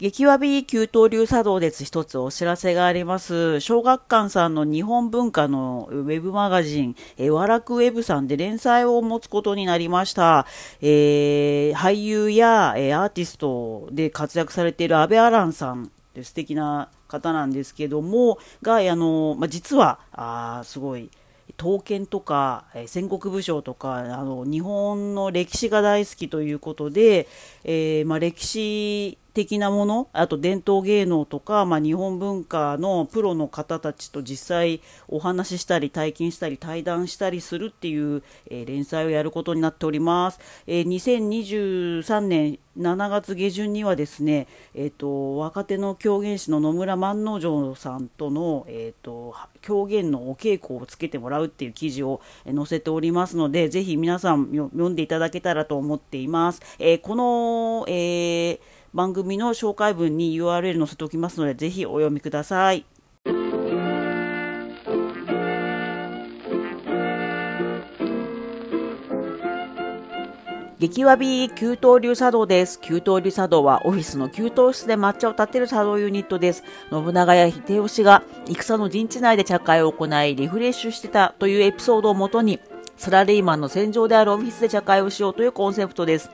激わび給湯流茶道です一つお知らせがあります。小学館さんの日本文化のウェブマガジン、えワラクウェブさんで連載を持つことになりました。えー、俳優や、えアーティストで活躍されている安倍アランさんで素敵な方なんですけども、が、あの、まあ、実は、あすごい、刀剣とか、え戦国武将とかあの日本の歴史が大好きということで、えー、まあ、歴史的なもの、あと伝統芸能とか、まあ、日本文化のプロの方たちと実際お話ししたり体験したり対談したりするっていう、えー、連載をやることになっております。えー、2023年7月下旬にはですね、え、ー、と、若手の狂言師の野村万能城さんとの、えっ、と、狂言のお稽古をつけてもらうっていう記事を載せておりますので、ぜひ皆さん読んでいただけたらと思っています。えこの、えー番組の紹介文に URL 載せておきますので、ぜひお読みください。激わび給湯流茶道です。給湯流茶道はオフィスの給湯室で抹茶を立てる茶道ユニットです。信長や秀吉が戦の陣地内で茶会を行いリフレッシュしてたというエピソードをもとにサラリーマンの戦場であるオフィスで茶会をしようというコンセプトです。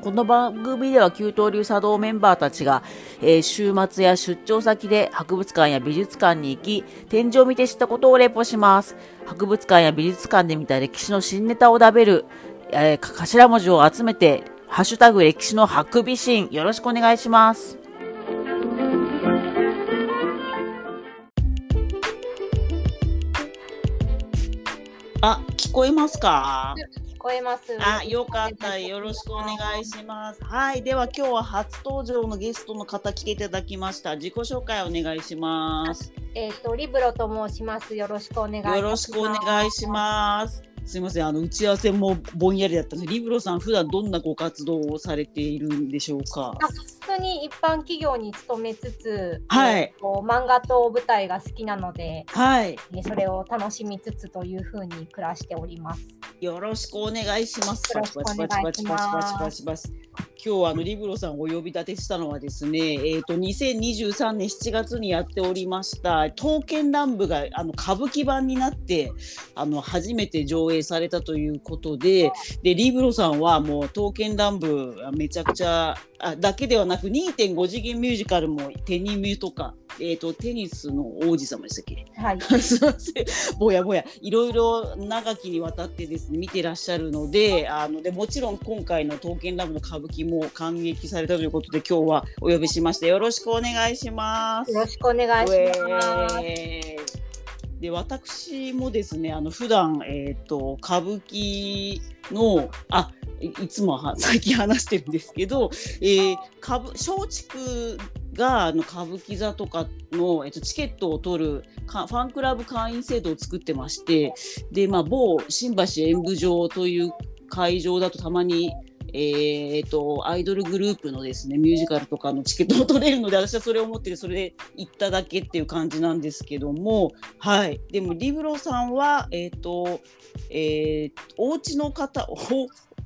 この番組では旧東流茶道メンバーたちが、えー、週末や出張先で博物館や美術館に行き、展示を見て知ったことをレポします。博物館や美術館で見た歴史の新ネタを食べる、えー、頭文字を集めて、ハッシュタグ歴史のハクビシン、よろしくお願いします。あ、聞こえますか？こえます？あ、よかった。よろしくお願いします。はい、では今日は初登場のゲストの方来ていただきました。自己紹介お願いします。えっ、ー、とリブロと申します。よろしくお願いします。よろしくお願いします。すみません、あの打ち合わせもぼんやりだったので、リブロさん普段どんなご活動をされているんでしょうか？あ、普通に一般企業に勤めつつ、はい、こう漫画と舞台が好きなので、はい、それを楽しみつつというふうに暮らしております。よろしくお願いします。よろしくお願いします。今日あのリブロさんをお呼び立てしたのはですね、え、ー、と2023年7月にやっておりました刀剣乱舞があの歌舞伎版になってあの初めて上映されたということで、でリブロさんはもう刀剣乱舞めちゃくちゃあだけではなく2.5次元ミュージカルもテニミュとかえーと、テニスの王子様でしたっけ、はい、すいません。ぼやぼや。いろいろ長きにわたってですね見てらっしゃるのであのでもちろん今回の「刀剣乱舞」の歌舞伎も感激されたということで今日はお呼びしましてよろしくお願いします。よろしくお願いします。で私もですねあの普段えっ、ー、と歌舞伎のあいつも最近話してるんですけど、えー、松竹があの歌舞伎座とかの、えっと、チケットを取るファンクラブ会員制度を作ってましてで、まあ、某新橋演舞場という会場だとたまにえーと、アイドルグループのですねミュージカルとかのチケットを取れるので私はそれを持ってそれで行っただけっていう感じなんですけどもはい。でもリブロさんはえっ、ー、とえー、お家の方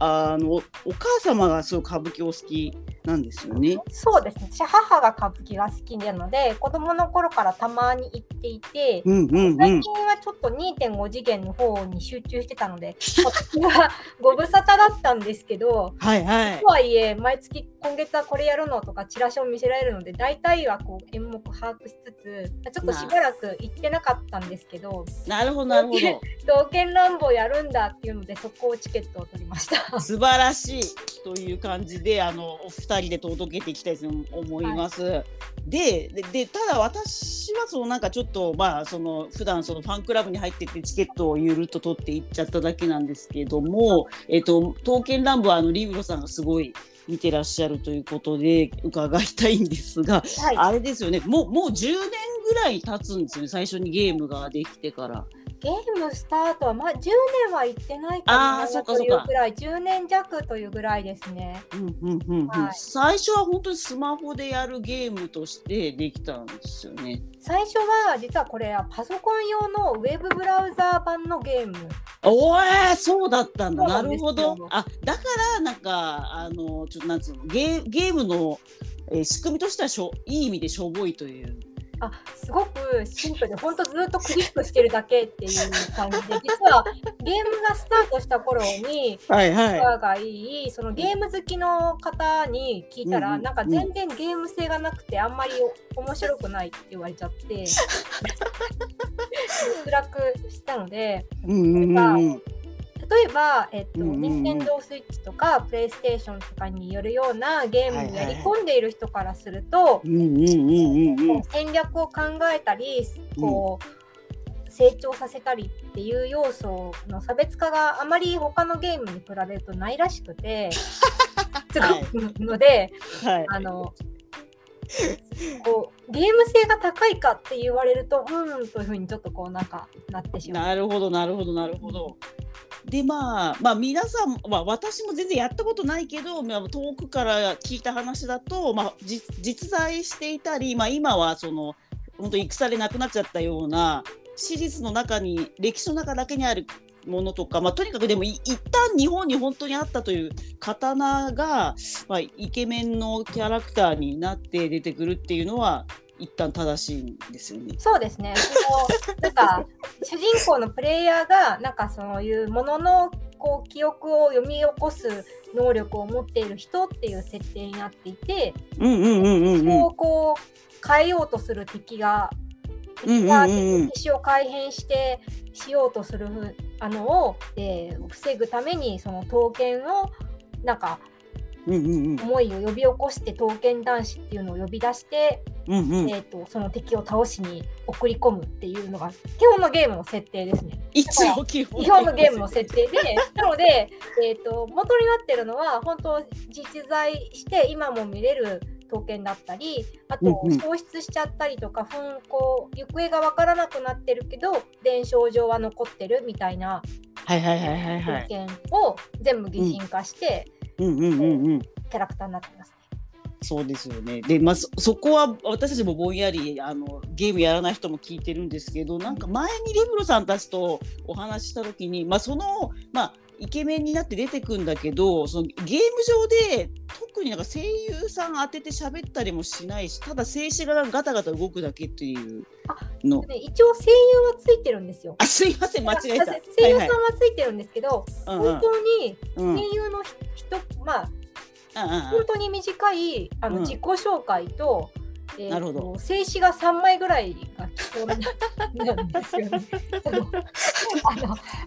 あのお母様がすごい歌舞伎お好きなんですよね。そうですね。私母が歌舞伎が好きなので、子供の頃からたまに行っていて、うんうんうん、最近はちょっと2.5次元の方に集中してたので、私はご無沙汰だったんですけど、はいはい。とはいえ毎月今月はこれやるのとかチラシを見せられるので、大体はこう演目把握しつつ、ちょっとしばらく行ってなかったんですけど、なるほどなるほど。刀剣乱舞やるんだっていうので、そこをチケットを取りました。素晴らしいという感じで、あのお二人で届けていきたいと思います。はい、ででただ私はそのなんかちょっとまあその普段そのファンクラブに入っててチケットをゆるっと取っていっちゃっただけなんですけども、えっ、と刀剣乱舞はあのリブロさんがすごい見てらっしゃるということで伺いたいんですが、はい、あれですよねもうもう10年ぐらい経つんですよね最初にゲームができてから。ゲームスタートは、まあ、10年は行ってないかなというぐらい。10年弱というぐらいですね、うんうんうん、はい、最初は本当にスマホでやるゲームとしてできたんですよね。最初は実はこれはパソコン用のウェブブラウザー版のゲーム。おえそうだったんだ。なるほど。あだからなんかあのちょっとなんつうのゲゲームのえー仕組みとしてはしょいい意味でしょぼいという。あすごくシンプルで本当ずっとクリックしてるだけっていう感じで 実はゲームがスタートした頃にはいは仲がいいそのゲーム好きの方に聞いたら、うんうんなんか全然ゲーム性がなくてあんまり面白くないって言われちゃって 辛くしたのでうんうんうんえば、えっと、任天堂スイッチとかプレイステーションとかによるようなゲームにやり込んでいる人からすると。戦略を考えたりこう、成長させたりっていう要素の差別化があまり他のゲームに比べるとないらしくて すごく。ので、はい。あの こうゲーム性が高いかって言われるとうんというふうにちょっとこうなんかなってしまう。なるほどなるほどなるほど。でまあまあ皆さん、まあ、私も全然やったことないけど、まあ、遠くから聞いた話だと、まあ、実在していたり、まあ、今はその本当戦でなくなっちゃったような史実の中に歴史の中だけにあるものとか、まあ、とにかくでもい一旦日本に本当にあったという刀が、まあ、イケメンのキャラクターになって出てくるっていうのは一旦正しいんですよね。そうですね。そのなんか 主人公のプレイヤーがなんかそういうもののこう記憶を読み起こす能力を持っている人っていう設定になっていて、うんうんうんうんうんそこをこう変えようとする敵が敵がうんを改変してしようとするふあのを、えー防ぐためにその刀剣をなんかうんうんうん。思いを呼び起こして刀剣男子っていうのを呼び出してうんうん。えー、とその敵を倒しに送り込むっていうのが基本のゲームの設定ですね。一応基本。基本のゲームの設定で、なので、えー、と元になってるのは本当実在して今も見れる刀剣だったりあと消失しちゃったりとか、ふんこう行方がわからなくなってるけど伝承上は残ってるみたいなはいはいはいはいはい。刀剣を全部擬人化してうんうんうんうん。キャラクターになってますね。そうですよね。で、まあ、そそこは私たちもぼんやりあのゲームやらない人も聞いてるんですけど、なんか前にリブロさんたちとお話しした時に、まあ、その、まあ、イケメンになって出てくんだけど、そのゲーム上で特になんか声優さん当てて喋ったりもしないし、ただ静止画がガタガタ動くだけっていうの。で一応声優はついてるんですよ。あ、すいません、間違えた。声優さんはついてるんですけど、はいはい本当にうんうんうん声優の人、まあうんうん本当に短いあの、うん自己紹介と,、えーとなるほど静止画3枚ぐらいが基本なんですよね。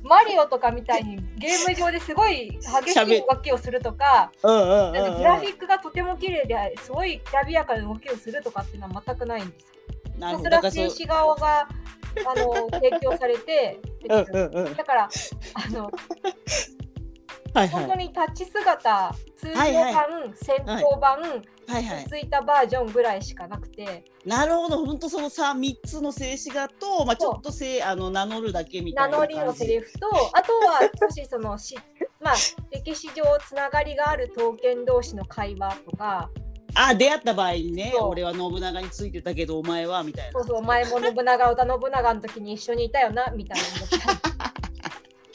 マリオとかみたいにゲーム上ですごい激しい動きをするとか、うんうんうんなんかグラフィックがとても綺麗ですごいきらびやかな動きをするとかっていうのは全くないんですよ。なるほど。ひたす静止画があの提供されて出てくるうんうんうん。だからあのはいはい本当に立ち姿通常版、はいはい戦闘版、はいはい。ついたバージョンぐらいしかなくて、なるほど、本当そのさ三つの静止画と、まあちょっとせいあの名乗るだけみた名いな感じ。乗りのセリフとあとは少しその しまあ歴史上つながりがある刀剣同士の会話とかあ出会った場合にね、俺は信長についてたけどお前はみたいな。そうそうお前も信長織田信長の時に一緒にいたよなみたいな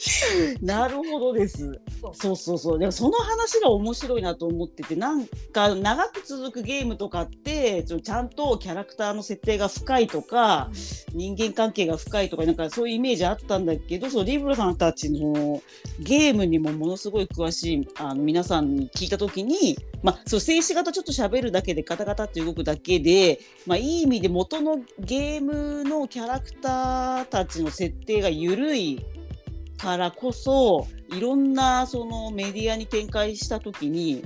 なるほどです。そうそうそう。でもその話が面白いなと思ってて、なんか長く続くゲームとかって、ちゃんとキャラクターの設定が深いとか、人間関係が深いとか、なんかそういうイメージあったんだけど、そうリブロさんたちのゲームにもものすごい詳しいあの皆さんに聞いたときに、まあ、そう静止画とちょっと喋るだけでガタガタって動くだけで、まあ、いい意味で元のゲームのキャラクターたちの設定が緩いからこそいろんなそのメディアに展開した時に、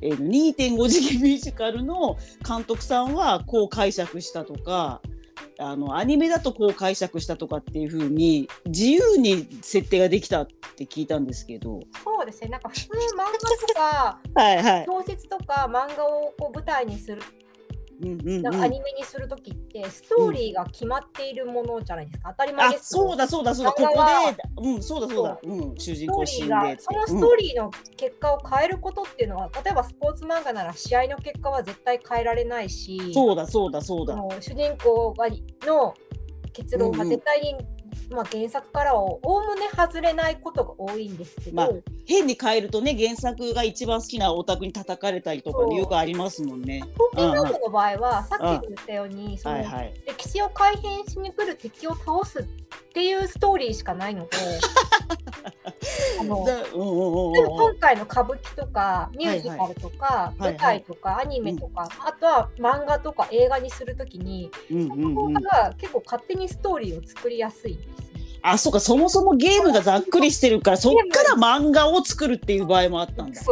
えー2.5次元ミュージカルの監督さんはこう解釈したとかあのアニメだとこう解釈したとかっていう風に自由に設定ができたって聞いたんですけど。そうですねなんか普通漫画とか はいはい。小説とか漫画をこう舞台にするうんうんかアニメにするときってストーリーが決まっているものじゃないですか、当たり前あですそうだそうだそうだ。ここでうんそうだそうだ。う。ん主人公死んでそのストーリーの結果を変えることっていうのは、例えばスポーツ漫画なら試合の結果は絶対変えられないしうんそうだそうだそうだ。主人公がの結論が絶対にまあ、原作からをおおむね外れないことが多いんですけど、まあ変に変えるとね原作が一番好きなオタクに叩かれたりとかよくありますもんね。刀剣乱舞の場合は、さっきも言ったように、そのはいはい。歴史を改変しに来る敵を倒すっていうストーリーしかないので あの今回の歌舞伎とかミュージカルとか、はいはい舞台とかアニメとか、あとは漫画とか映画にするときに、うんうんうんここが結構勝手にストーリーを作りやすいんですよ。あそうかそもそもゲームがざっくりしてるからそっから漫画を作るっていう場合もあったんだ。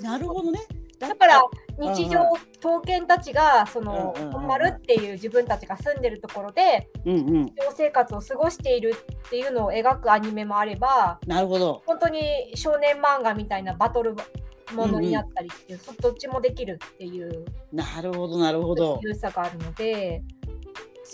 なるほどね。だから日常刀剣たちがそのうんうんうん本丸っていう自分たちが住んでるところでうんうん日常生活を過ごしているっていうのを描くアニメもあればなるほど。本当に少年漫画みたいなバトルものになったりっていう、そどっちもできるっていうなるほどなるほど。優さがあるので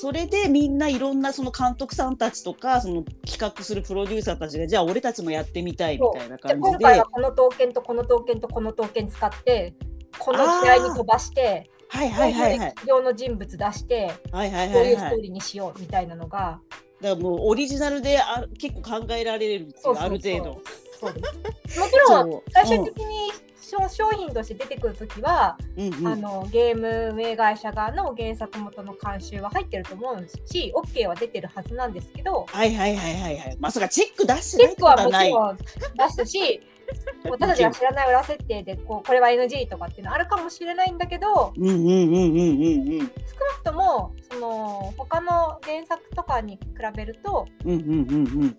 それでみんないろんなその監督さんたちとかその企画するプロデューサーたちがじゃあ俺たちもやってみたいみたいな感じで。今回はこの刀剣とこの刀剣とこの刀剣使ってこの試合に飛ばしてはいはいはいはい。こういう歴史上の人物出してはいはいこうはい。いうはいストーリーにしようみたいなのが。だからもうオリジナルであ結構考えられるある程度そうですもちろん最終的に商商品として出てくるときは、うんうん。あのゲーム運営会社側の原作元の監修は入ってると思うし OK は出てるはずなんですけどはいはいはいはいはい。まさかチェック出してチェックないってことはない。はもちろん出すし 私たちが知らない裏設定でこうこれは NG とかっていうのあるかもしれないんだけどうんうんうんうんうんうん。少なくともその他の原作とかに比べるとうんうんうんうん。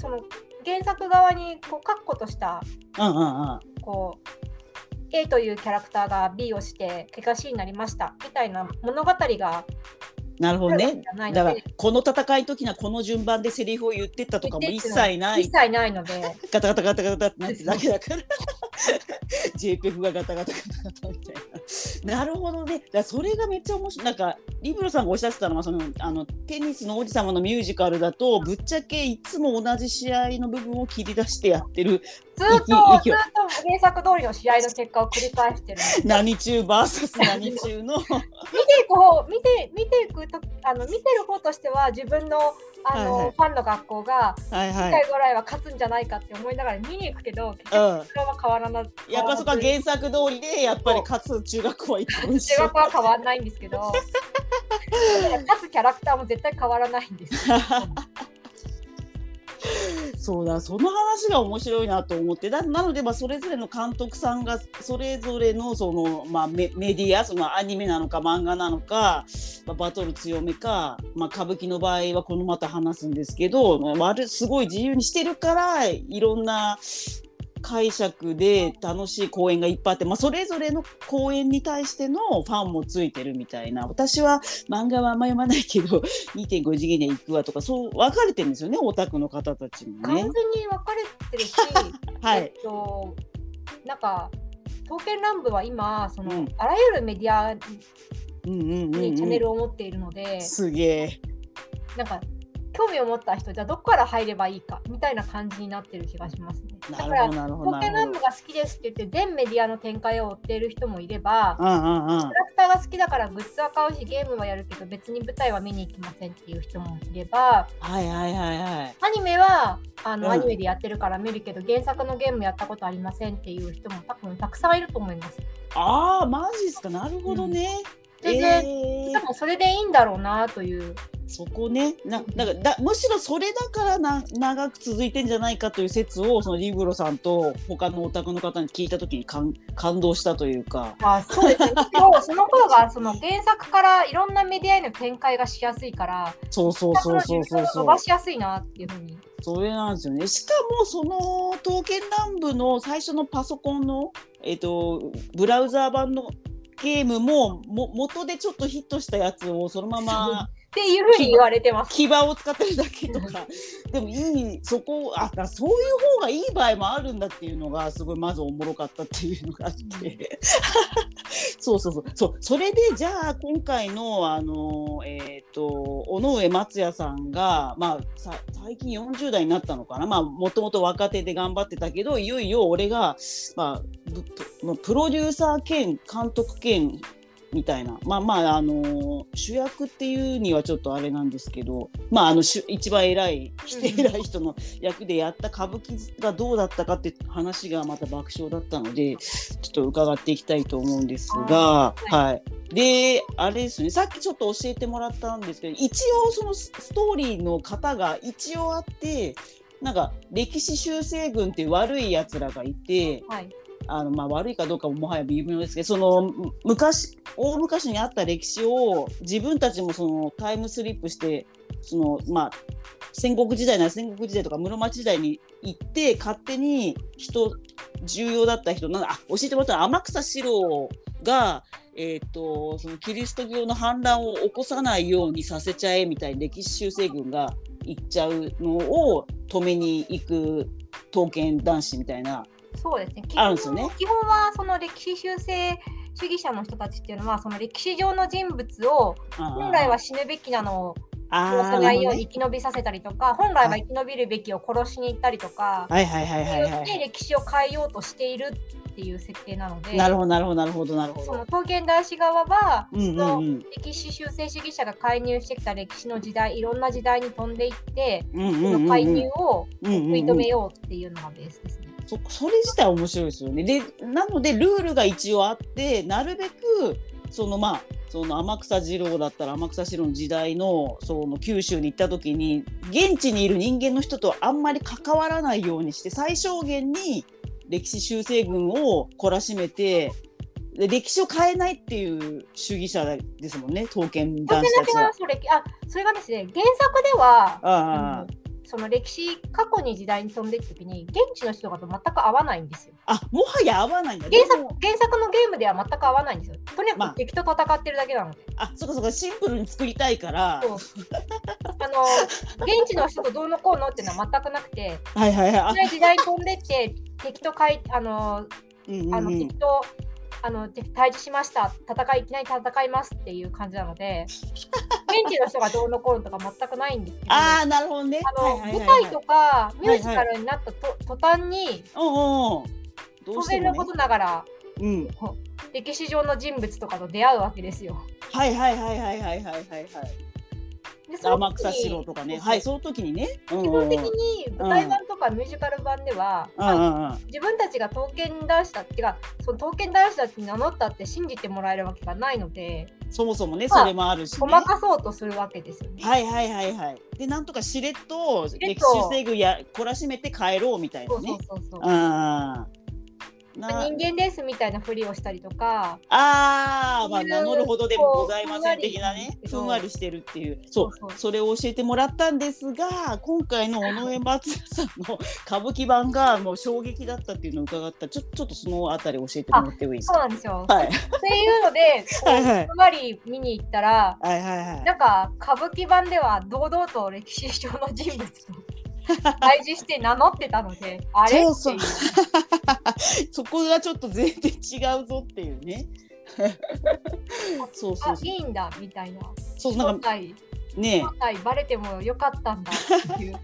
その原作側にこう確固としたうんうんうん。こう A というキャラクターが B をして怪我しになりましたみたいな物語がなるほどね。だからこの戦いの時にはこの順番でセリフを言ってったとかも一切ない。一切ないので。ガタガタガタガタってなってるだけだから。JPEG がガタガタガタガタなるほどね。だそれがめっちゃ面白い。なんかリブロさんがおっしゃってたのはそのあのテニスの王子様のミュージカルだとぶっちゃけいつも同じ試合の部分を切り出してやってるずっとずっと原作通りの試合の結果を繰り返してる。何中 VS 何中の。見ていく方見て見ていくとあの見てる方としては自分のあの、はいはい。ファンの学校がはいはい。1回ぐらいは勝つんじゃないかって思いながら見に行くけど結うん。局それは変わらないやっぱそこは原作通りでやっぱり勝つ中学校は一緒中学は変わらないんですけど。勝つキャラクターも絶対変わらないんですよ そうだその話が面白いなと思って。なので、まあ、それぞれの監督さんがそれぞれのその、まあ、メディアそのアニメなのか漫画なのか、まあ、バトル強めか、まあ、歌舞伎の場合はこのまた話すんですけど、まあ、すごい自由にしてるからいろんな解釈で楽しい公演がいっぱいあって、まあ、それぞれの公演に対してのファンもついてるみたいな私は漫画はあんま読まないけど 2.5次元で行くわとかそう分かれてるんですよねオタクの方たちも完全ね。に分かれてるし、はいえっとなんか刀剣乱舞は今その、うんあらゆるメディアうんうんうんにチャンネうルを持っているので、ん、すげえ。なんか興味を持った人じゃあどこから入ればいいかみたいな感じになってる気がしますね。だからなるほどなるほど刀剣なるほど。乱舞が好きですって言って全メディアの展開を追っている人もいれば、うんうんうんキャラクターが好きだからグッズは買うしゲームはやるけど別に舞台は見に行きませんっていう人もいればはいはいはいはい。アニメはあの、うんアニメでやってるから見るけど原作のゲームやったことありませんっていう人も多分たくさんいると思います。ああマジっすかなるほどね。全え然、ー多分それでいいんだろうなという。そこねななんかだむしろそれだからな長く続いてんじゃないかという説をそのリブロさんと他のオタクの方に聞いた時に感感動したというか。まあそうですね。その方がその原作からいろんなメディアへの展開がしやすいから、そうそうそうそうそうそう伸ば。しやすいなっていうふうに。それなんですよね。しかもその刀剣乱舞の最初のパソコンのえっ、とブラウザー版のゲームもも元でちょっとヒットしたやつをそのままっていうふうに言われてます。牙を使ってるだけとか。でもいいそこあだそういう方がいい場合もあるんだっていうのがすごいまずおもろかったっていうのがあって。そう そうそうそう。それでじゃあ今回のあのえっ、と尾上松也さんがまあさ最近40代になったのかな。まあもともと若手で頑張ってたけどいよいよ俺がまあプロデューサー兼監督兼みたいな。まあまああの主役っていうにはちょっとあれなんですけどまああのし一番偉いして偉い人の役でやった歌舞伎がどうだったかって話がまた爆笑だったのでちょっと伺っていきたいと思うんですが、あーはい、であれですね。さっきちょっと教えてもらったんですけど一応そのスストーリーの型が一応あってなんか歴史修正軍って悪いやつらがいてはい。あのまあ悪いかどうかももはや微妙ですけどその昔大昔にあった歴史を自分たちもそのタイムスリップしてそのまあ戦国時代なら戦国時代とか室町時代に行って勝手に人重要だった人なんあ教えてもらったのは天草四郎が、えー、とそのキリスト教の反乱を起こさないようにさせちゃえみたいに歴史修正軍が行っちゃうのを止めに行く刀剣男子みたいな。そうですね。基本あるんですよね基本はその歴史修正主義者の人たちっていうのはその歴史上の人物を本来は死ぬべきなのを殺さないように生き延びさせたりとか、本来は生き延びるべきを殺しに行ったりとか、はいはいはいはいはで歴史を変えようとしているっていう設定なのでい。なるほどなるほどなるほどなるほど。その刀剣男子側は、うんうんうん歴史修正主義者が介入してきた歴史の時代いろんな時代に飛んでいって、うんうんそうんうんの介入を食い止めようっていうのがベースですね。そそれ自体面白いですよね。でなのでルールが一応あってなるべくそのまあその天草二郎だったら天草四郎の時代のその九州に行った時に現地にいる人間の人とあんまり関わらないようにして最小限に歴史修正軍を懲らしめてで歴史を変えないっていう主義者ですもんね刀剣男子たちは。それあそれがですね原作ではああうんその歴史過去に時代に飛んでいくときに現地の人がと全く合わないんですよ。あもはや合わないんだ。原作原作のゲームでは全く合わないんですよ。とにかまあく敵と戦ってるだけなので。あそうかそうかシンプルに作りたいから。あの現地の人とどうのこうのっていうのは全くなくて、はいはいはい。時代に飛んでって敵とかいあのうんうんうんあの敵とあの敵対峙しました戦いいきなり戦いますっていう感じなので 現地の人がどうのこうのとか全くないんですけどああなるほどね。舞台とかミュージカルになったと、途端にうんうんうん。どう当然のことながらうん。歴史上の人物とかと出会うわけですよ。はいはいはいはいはいはいはいはい。天草四郎とかね。そうはい、その時にね。うんうん基本的に舞台版とかミュージカル版では、うんうんうん。自分たちが刀剣男子だっていうかその刀剣男子だって名乗ったって信じてもらえるわけがないのでそもそもね、まあそれもあるしね。ごまかそうとするわけですよね。はいはいはいはい。で、なんとかしれっと歴と史修正軍や懲らしめて帰ろうみたいそうなね。そうそうそう。ああ。な。人間ですみたいなふりをしたりとか、ああ、まあ、名乗るほどでもございません的なね、ふんわりしてる。っていう、そう。それを教えてもらったんですが、今回の尾上松也さんの歌舞伎版がもう衝撃だったっていうのを伺った、ちょちょっとそのあたり教えてもらってもいいですそうか。なんですよ。はい、っていうので、ふんわり見に行ったら、はいはいはい。なんか歌舞伎版では堂々と歴史上の人物と対峙して名乗ってたので、あれ？そうそう。そこがちょっと全然違うぞっていうね。そうそうそう。あいいんだみたいな。そうなんかね正体バレてもよかったんだっていう。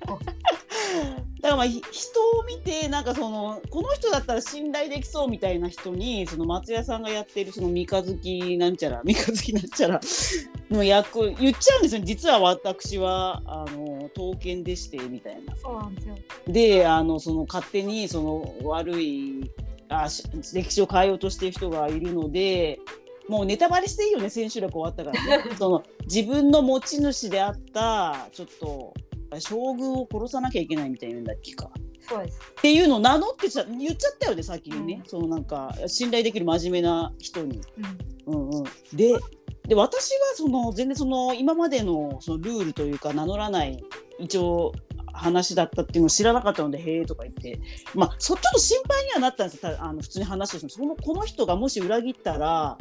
だからまあひ人を見てなんかそのこの人だったら信頼できそうみたいな人にその松也さんがやってるその三日月なんちゃら三日月なんちゃらの役を言っちゃうんですよ実は私はあの刀剣でしてみたいな。そうなんですよ。であのその勝手にその悪いあし歴史を変えようとしてる人がいるのでもうネタバレしていいよね千秋楽終わったからね その自分の持ち主であったちょっと将軍を殺さなきゃいけないみたいなんだっけか。そうです。っていうのを名乗ってちゃ言っちゃったよね先にね、うんそのなんか信頼できる真面目な人に。うん。うんうん、でで私はその全然その今までのそのルールというか名乗らない一応話だったっていうのを知らなかったのでへえとか言って。まあそちょっと心配にはなったんですあの普通に話をしてそのこの人がもし裏切ったら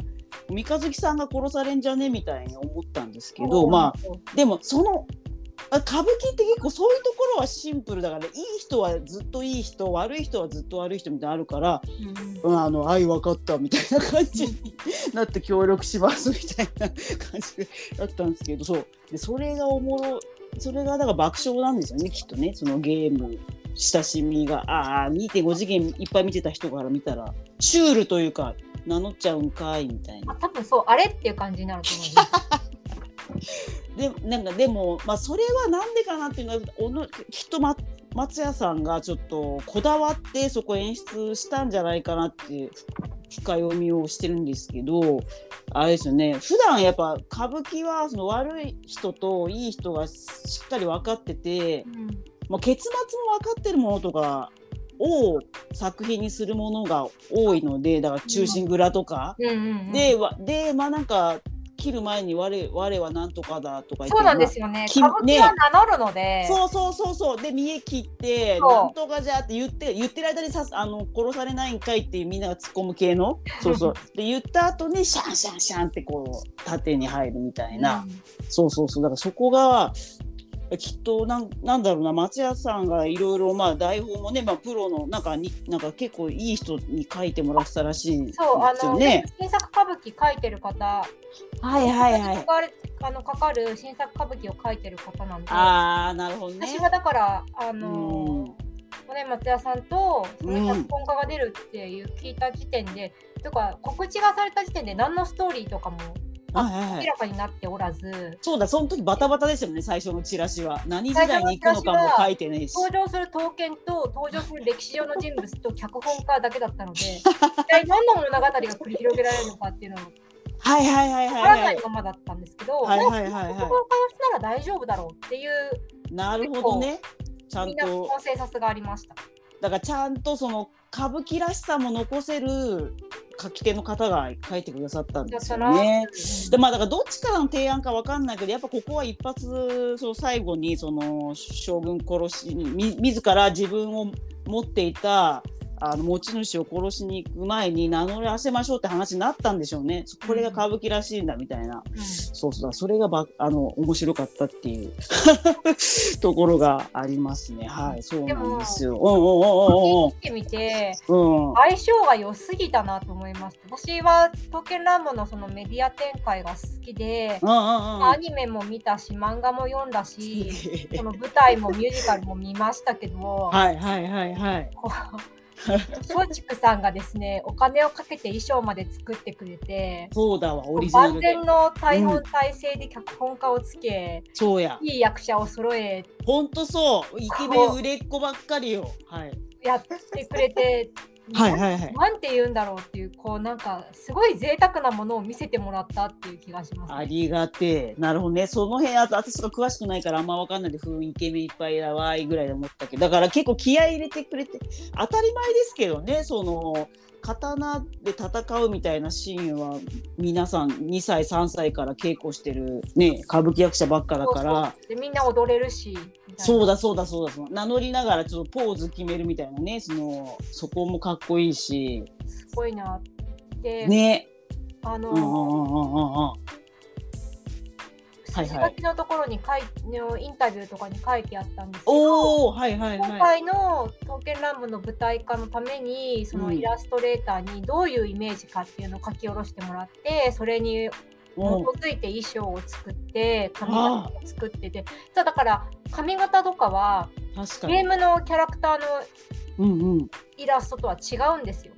三日月さんが殺されんじゃね？みたいに思ったんですけどまあでもそのあ歌舞伎って結構そういうところはシンプルだからいい人はずっといい人悪い人はずっと悪い人みたいなのあるから、うん。うん、あの愛分かったみたいな感じになって協力しますみたいな感じだったんですけどそう。でそれがおもろそれがだから爆笑なんですよねきっとね。そのゲーム親しみが。ああ2.5次元いっぱい見てた人から見たらシュールというか名乗っちゃうんかいみたいな。あ。多分そうあれっていう感じになると思います。でなんかでも、まあ、それはなんでかなっていうのはおのきっと、松屋さんがちょっとこだわってそこ演出したんじゃないかなって深読みをしてるんですけどあれですよね普段やっぱ歌舞伎はその悪い人といい人がしっかり分かってて、うんまあ、結末も分かってるものとかを作品にするものが多いのでだから「忠臣蔵」とか。うんうんうん、ででまあなんか切る前に我我はなんとかだとか言ってそうなんですよね。き歌舞伎は名乗るので、そうそうそうそう。で見え切ってなんとかじゃって言って言ってる間にさあの殺されないんかいってみんなが突っ込む系の？そうそう。で言った後にシャンシャンシャンってこう縦に入るみたいな、そうそうそう。だからそこがきっとなんなんだろうな松屋さんがいろいろまあ台本もね、まあ、プロのなんかになんか結構いい人に書いてもらってたらしいんですそうあの、よね。新作歌舞伎書いてる方、はいはいはいか。かるあのかかる新作歌舞伎を書いてる方なんで、ああなるほどね。私はだからあうんの。ね、松屋さんとその脚本家が出るっていう聞いた時点で、とか告知がされた時点で何のストーリーとかも明らかになっておらず、そうだ、その時バタバタでしたよね、最初のチラシは。何時代に行くのかも書いてねえし。登場する刀剣と登場する歴史上の人物と脚本家だけだったので一体何の物語が繰り広げられるのかっていうのがはいはいはいわからはいはい。ないままだったんですけど、はいはいはい脚本家のは人なら大丈夫だろうっていうい。なるほどね。ちゃんみんなコと、ンセンサスがありました。だからちゃんとその歌舞伎らしさも残せる書き手の方が書いてくださったんですよね。でまあだからどっちからの提案かわかんないけどやっぱここは一発その最後にその将軍殺しにみ自ら自分を持っていたあの持ち主を殺しに行く前に名乗らせましょうって話になったんでしょうね。これが歌舞伎らしいんだみたいな。うんそうそうそれがばあの面白かったっていう ところがありますね。はい、そうなんですよ。うん見てみてうんうんうんうん。相性が良すぎたなと思いました。私は「刀剣乱舞」のそのメディア展開が好きで、うんうんうんアニメも見たし漫画も読んだしその舞台もミュージカルも見ましたけど、はいはいはいはい。松竹さんがですねお金をかけて衣装まで作ってくれてそうだわ、オリジナルで万全。の対本体制で脚本家をつけ、そうや。いい役者を揃えほんとそう。イケメン売れっ子ばっかりよ。はい。やってくれてはいはいはい。なんて言うんだろうっていうこうなんかすごい贅沢なものを見せてもらったっていう気がします、ありがてえ。なるほどね。その辺、あと私が詳しくないからあんま分かんないで、雰囲気イケメンいっぱいだわいぐらいで思ったけど、だから結構気合い入れてくれて、当たり前ですけどね、その、刀で戦うみたいなシーンは皆さん2歳3歳から稽古してるね歌舞伎役者ばっかだから。でみんな踊れるし。そうだそうだそうだそ名乗りながらちょっとポーズ決めるみたいなねそのそこもかっこいいし。すごいなって、ね。あの、うんうんうんうんうんはい筋書きのところに書いのインタビューとかに書いてあったんですけどはいはい今はい。回の「刀剣乱舞」の舞台化のためにそのうん。イラストレーターにどういうイメージかっていうのを書き下ろしてもらってそれに基うんづいて衣装を作って髪型を作っててじゃあだから髪型とかは確かに。ゲームのキャラクターのイラストとは違うんですよ。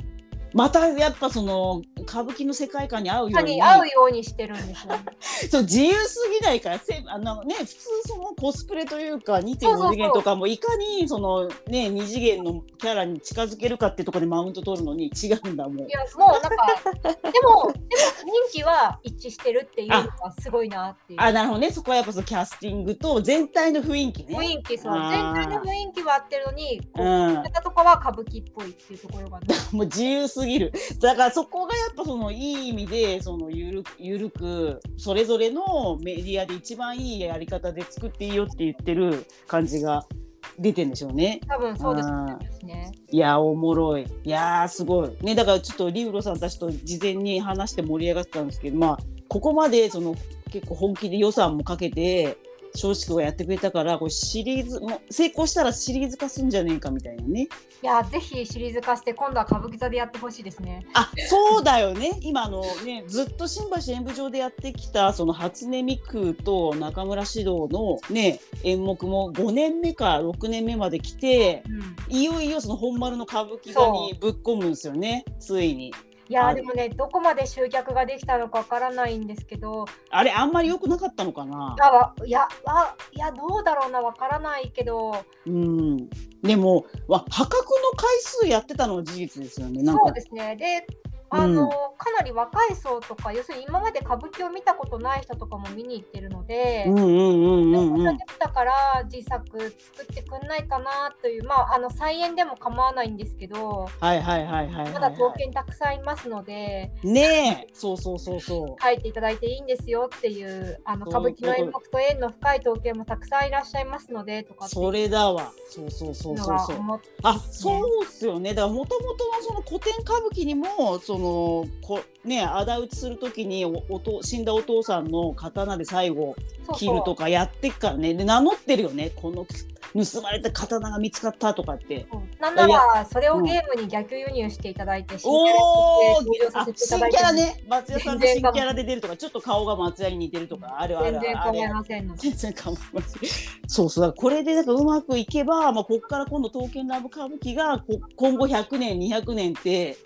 またやっぱその歌舞伎の世界観に合うようにに合うようにしてるんですよ。そう自由すぎないからせあの、ね、普通そのコスプレというか2.5そうそうそう次元とかもいかにその、ね、2次元のキャラに近づけるかってところでマウント取るのに違うんだもんい。やもうなんかでもでも人気は一致してるっていうのがすごいなっていう。あなるほどねそこはやっぱそのキャスティングと全体の雰囲気ね。雰囲気そう全体の雰囲気は合ってるのにこううん、方とかは歌舞伎っぽいっていうところがね もう自由すぎる だからそこがやっぱそのいい意味でそのゆるゆるくそれぞれのメディアで一番いいやり方で作っていいよって言ってる感じが出てんでしょうね。多分そうですあね。いやおもろいいやーすごいねだからちょっとリウロさんたちと事前に話して盛り上がってたんですけどまあここまでその結構本気で予算もかけて松竹がやってくれたからこれシリーズもう成功したらシリーズ化すんじゃねえかみたいなねいやぜひシリーズ化して今度は歌舞伎座でやってほしいですね。あそうだよね今あのねずっと新橋演舞場でやってきたその初音ミクと中村獅童のね演目も5年目か6年目まで来てうんいよいよその本丸の歌舞伎座にぶっ込むんですよねついに。いやでもねどこまで集客ができたのかわからないんですけどあれあんまり良くなかったのかな？あいやあいやどうだろうなわからないけど。うん。でもわ破格の回数やってたのは事実ですよねそうですね。であの、うん、かなり若い層とか要するに今まで歌舞伎を見たことない人とかも見に行ってるのでだから自作作ってくんないかなというまああの再演でも構わないんですけどはいはいはいはい、まだ刀剣たくさんいますのでねえ。そうそうそうそう。書いていただいていいんですよっていうあの歌舞伎の演目と縁の深い刀剣もたくさんいらっしゃいますのでとかそれだわ。そうそうそうそうそう、ね、あそうっすよね。だからもともとのその古典歌舞伎にもそののこね仇討ちする時におお死んだお父さんの刀で最後切るとかやってっからね。で名乗ってるよね。この盗まれた刀が見つかったとかって。なんならそれをゲームに逆輸入していただいて、うん、新キャラね。松屋さんの新キャラで出るとかちょっと顔が松屋に似てるとかあるある全然構いませんの。全然構いません。そうそうこれでなんかうまくいけば、まあ、ここから今度刀剣乱舞歌舞伎が今後100年200年って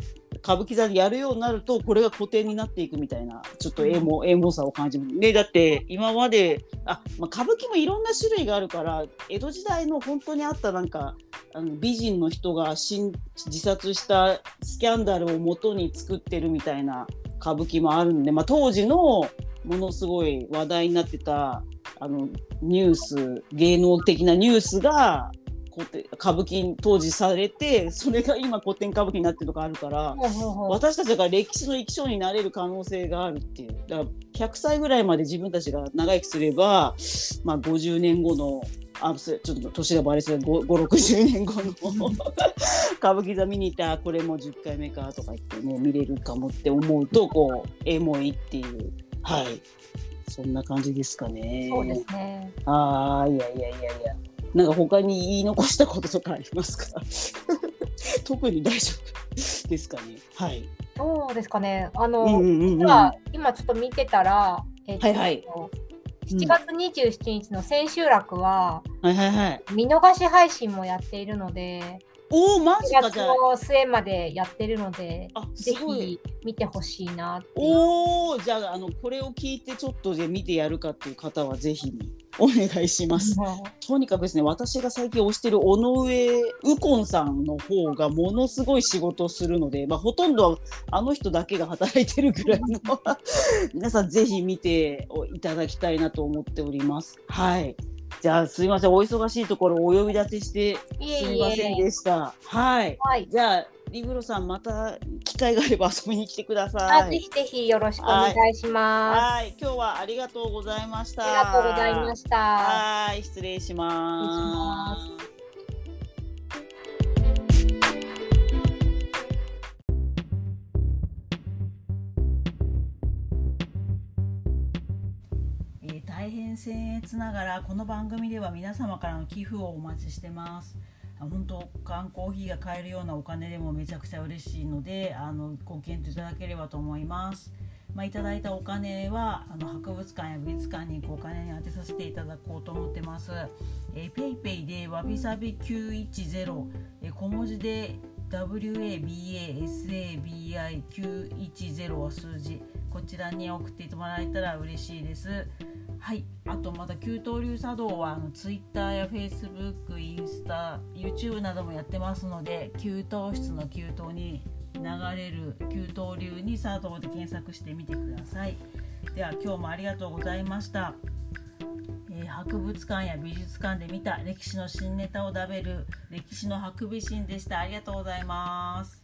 歌舞伎座でやるようになるとこれが古典になっていくみたいなちょっとエモ,、エモさを感じますねだって今まであ、まあ、歌舞伎もいろんな種類があるから江戸時代の本当にあったなんかあの美人の人が自殺したスキャンダルをもとに作ってるみたいな歌舞伎もあるんで、まあ、当時のものすごい話題になってたあのニュース芸能的なニュースが歌舞伎当時されてそれが今古典歌舞伎になってるとかあるから、私たちが歴史の生き証になれる可能性があるっていう。だから100歳ぐらいまで自分たちが長生きすれば、まあ、50年後のあちょっと年がバレそう560年後の 歌舞伎座見に行ったこれも10回目かとか言ってね見れるかもって思うとこうエモいっていう。はい。そんな感じですかね。そうですね。ああいやいやいやいや。なんか他に言い残したこととかありますか？特に大丈夫ですかね？はい。どうですかね。あの、うんうんうん、今今ちょっと見てたら、えー、はいはい。7月27日の千秋楽は、はいはいはい、見逃し配信もやっているので、おおマジかじゃあ。末までやってるのでぜひ見てほしいなおおじゃああのこれを聞いてちょっとで見てやるかっていう方はぜひお願いします。とにかくですね私が最近推してる尾上右近さんの方がものすごい仕事をするので、まあ、ほとんどあの人だけが働いてるぐらいの。皆さんぜひ見ていただきたいなと思っております。はいじゃあすいませんお忙しいところお呼び立てしてすみませんでした。はい、はい、じゃあリブロさんまた機会があれば遊びに来てください。ぜひぜひよろしくお願いします。はい、今日はありがとうございました。ありがとうございました。はい、失礼します。僭越ながらこの番組では皆様からの寄付をお待ちしてます本当缶コーヒーが買えるようなお金でもめちゃくちゃ嬉しいのであのご検討いただければと思いますまあ、いただいたお金はあの博物館や美術館にお金に充てさせていただこうと思ってます。えー、ペイペイでわびさび910、えー、小文字で WABASABI910 は数字こちらに送ってもらえたら嬉しいです。はい。あとまた給湯流茶道はあの Twitter や Facebook インスタ YouTube などもやってますので給湯室の給湯に流れる給湯流に茶道で検索してみてください。では今日もありがとうございました、えー、博物館や美術館で見た歴史の新ネタを食べる歴史のハクビシンでした。ありがとうございます。